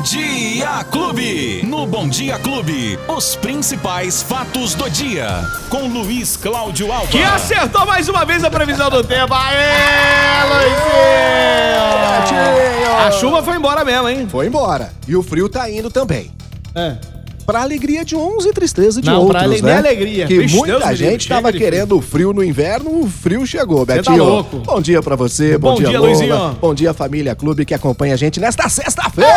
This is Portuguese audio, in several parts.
Bom Dia Clube. No Bom Dia Clube, os principais fatos do dia. Com Luiz Cláudio Alba. Que acertou mais uma vez a previsão do tempo. Aê, Luizinho! A chuva foi embora mesmo, hein? Foi embora. E o frio tá indo também. É. Pra alegria de uns e tristeza de Não, outros, pra ale- né? minha alegria. Que muita Deus gente chega tava de querendo o frio no inverno, o frio chegou, tá Betinho. louco. Bom dia pra você, bom, Bom dia, dia. Luizinho. Bom dia, família Clube que acompanha a gente nesta sexta-feira.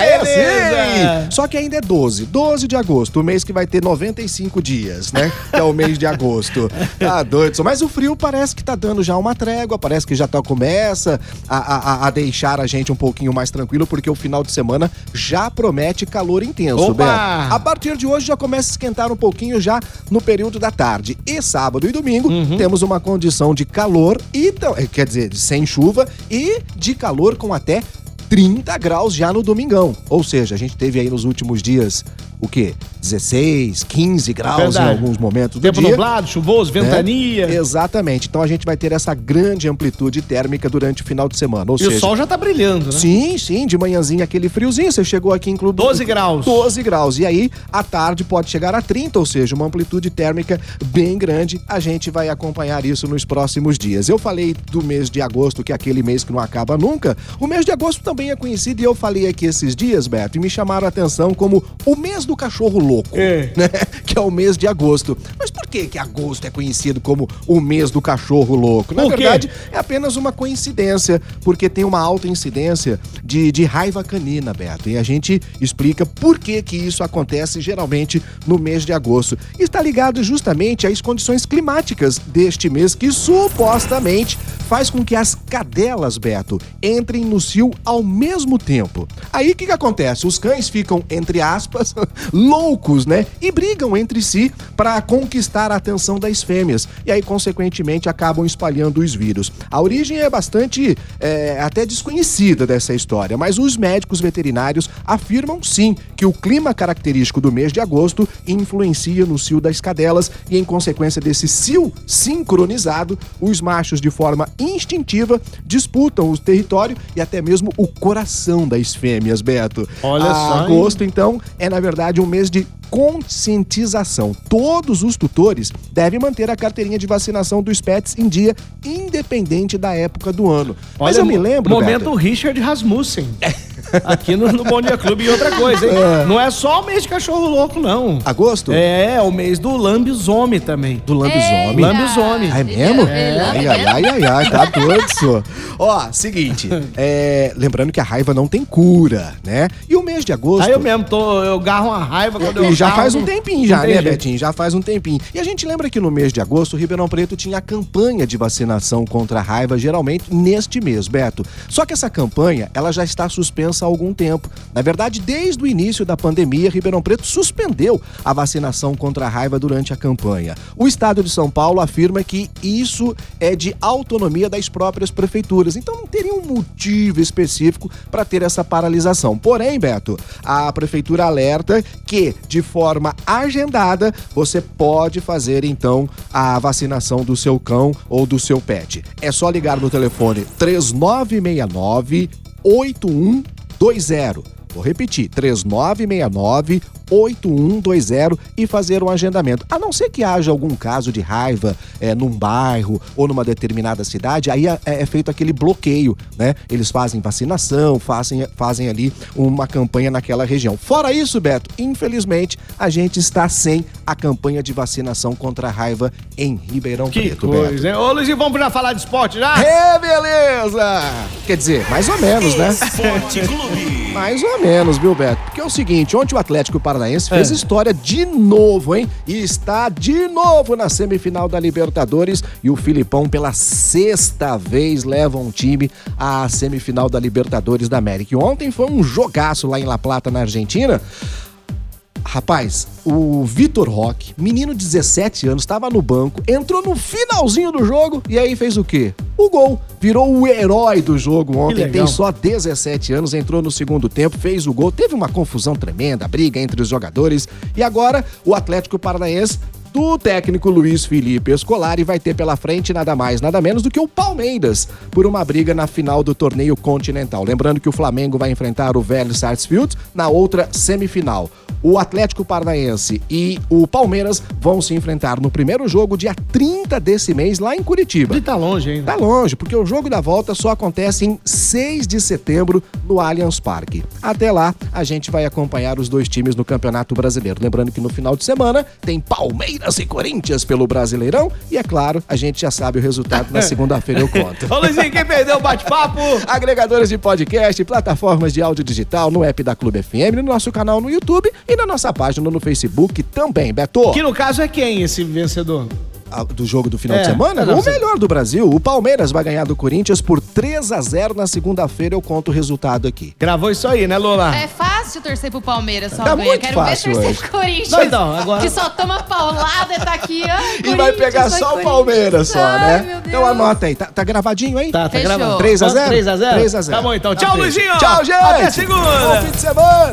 É, sim. Só que ainda é 12, 12 de agosto, o mês que vai ter 95 dias, né? Que é o mês de agosto. Tá doido. Mas o frio parece que tá dando já uma trégua, parece que já tá, começa a, a- a deixar a gente um pouquinho mais tranquilo, porque o final de semana já promete calor intenso, Opa! Beto. A partir de hoje já começa a esquentar um pouquinho já no período da tarde. E sábado e domingo Uhum. temos uma condição de calor e eh, quer dizer, sem chuva e de calor com até 30 graus já no domingão. Ou seja, a gente teve aí nos últimos dias o quê? 16, 15 graus Verdade. em alguns momentos do Tempo dia. nublado, chuvoso, né? ventania. Exatamente. Então a gente vai ter essa grande amplitude térmica durante o final de semana. Ou E seja, o sol já tá brilhando, né? Sim, sim, de manhãzinha aquele friozinho. Você chegou aqui em Clube. 12 graus. 12 graus. E aí, à tarde pode chegar a 30, ou seja, uma amplitude térmica bem grande. A gente vai acompanhar isso nos próximos dias. Eu falei do mês de agosto, que é aquele mês que não acaba nunca. O mês de agosto também é conhecido, e eu falei aqui esses dias, Beto, e me chamaram a atenção como o mês do cachorro louco, É. né? Que é o mês de agosto. Mas por que que agosto é conhecido como o mês do cachorro louco? Na verdade, é apenas uma coincidência, porque tem uma alta incidência de, de raiva canina, Beto. E a gente explica por que, que isso acontece geralmente no mês de agosto. Está ligado justamente às condições climáticas deste mês, que supostamente faz com que as cadelas, Beto, entrem no cio ao mesmo tempo. Aí o que, que acontece? Os cães ficam, entre aspas, loucos, né? E brigam entre si para conquistar a atenção das fêmeas. E aí, consequentemente, acabam espalhando os vírus. A origem é bastante é, até desconhecida dessa história, mas os médicos veterinários afirmam sim que o clima característico do mês de agosto influencia no cio das cadelas e, em consequência desse cio sincronizado, os machos, de forma instintiva, disputam o território e até mesmo o coração das fêmeas, Beto. Olha só, hein? Agosto, então, é na verdade um mês de conscientização. Todos os tutores devem manter a carteirinha de vacinação dos pets em dia, independente da época do ano. Mas Olha, eu me lembro, Momento Beto, Richard Rasmussen. Aqui no, no Bom Dia Clube. E outra coisa, hein? Não é só o mês de cachorro louco, não. agosto? É, é o mês do lambisomem também. Do lambisomem. Lambisomem. Ah, é mesmo? É, Ai, ai, ai, ai, ai, tá doido, senhor. Ó, seguinte, é, lembrando que a raiva não tem cura, né? E o mês de agosto... Aí eu mesmo, tô, eu garro uma raiva quando eu E já garro, faz um tempinho já, né, jeito. Betinho? Já faz um tempinho. E a gente lembra que no mês de agosto, o Ribeirão Preto tinha a campanha de vacinação contra a raiva, geralmente neste mês, Beto. Só que essa campanha, ela já está suspensa há algum tempo. Na verdade, desde o início da pandemia, Ribeirão Preto suspendeu a vacinação contra a raiva durante a campanha. O estado de São Paulo afirma que isso é de autonomia das próprias prefeituras. Então não teria um motivo específico para ter essa paralisação. Porém, Beto, a prefeitura alerta que, de forma agendada, você pode fazer então a vacinação do seu cão ou do seu pet. É só ligar no telefone 3969 8120. Vou repetir, 3969 8120 e fazer um agendamento. A não ser que haja algum caso de raiva é, num bairro ou numa determinada cidade, aí é, é feito aquele bloqueio, né? Eles fazem vacinação, fazem, fazem ali uma campanha naquela região. Fora isso, Beto, infelizmente a gente está sem a campanha de vacinação contra a raiva em Ribeirão Que Preto, Beto. coisa, hein? Ô, Luizinho, vamos já falar de esporte já? É, beleza! Quer dizer, mais ou menos, né? Esporte Clube. Mais ou menos, viu, Beto? Porque é o seguinte, ontem o Atlético Paranaense fez É. história de novo, hein? E está de novo na semifinal da Libertadores e o Filipão pela sexta vez leva um time à semifinal da Libertadores da América. E ontem foi um jogaço lá em La Plata, na Argentina. Rapaz, o Vitor Roque, menino de 17 anos, estava no banco, entrou no finalzinho do jogo e aí fez o quê? O gol. Virou o herói do jogo ontem. Tem só 17 anos, entrou no segundo tempo, fez o gol. Teve uma confusão tremenda, briga entre os jogadores. E agora o Atlético Paranaense o técnico Luiz Felipe Escolari vai ter pela frente nada mais, nada menos do que o Palmeiras por uma briga na final do torneio continental. Lembrando que o Flamengo vai enfrentar o Velho Sarsfield na outra semifinal. O Atlético Paranaense e o Palmeiras vão se enfrentar no primeiro jogo, dia 30 desse mês, lá em Curitiba. E tá longe ainda. Tá longe, porque o jogo da volta só acontece em 6 de setembro no Allianz Parque. Até lá, a gente vai acompanhar os dois times no Campeonato Brasileiro. Lembrando que no final de semana tem Palmeiras e Corinthians pelo Brasileirão. E é claro, a gente já sabe o resultado na segunda-feira eu conto. Ô Luizinho, quem perdeu o bate-papo? Agregadores de podcast, plataformas de áudio digital no app da Clube FM, no nosso canal no YouTube e na nossa página no Facebook também, Beto. Que no caso é quem esse vencedor? Ah, Do jogo do final É, de semana? é, o melhor do Brasil. O Palmeiras vai ganhar do Corinthians por 3 a 0 na segunda-feira. Eu conto o resultado aqui. Gravou isso aí, né, Lola? É fácil torcer pro Palmeiras, só Tá muito Quero fácil ver torcer hoje. pro Corinthians. Não, então, agora- Que só toma paulada e tá aqui, ó. E vai pegar só o Palmeiras só, Ai, né? meu Deus. Então anota aí. Tá, tá gravadinho aí? Tá, tá Fechou. gravando. 3 a 0? 3 a 0? 3 a 0. Tá bom então. Tá Tchau. Luizinho. Tchau, gente. Até segunda. Bom fim de semana.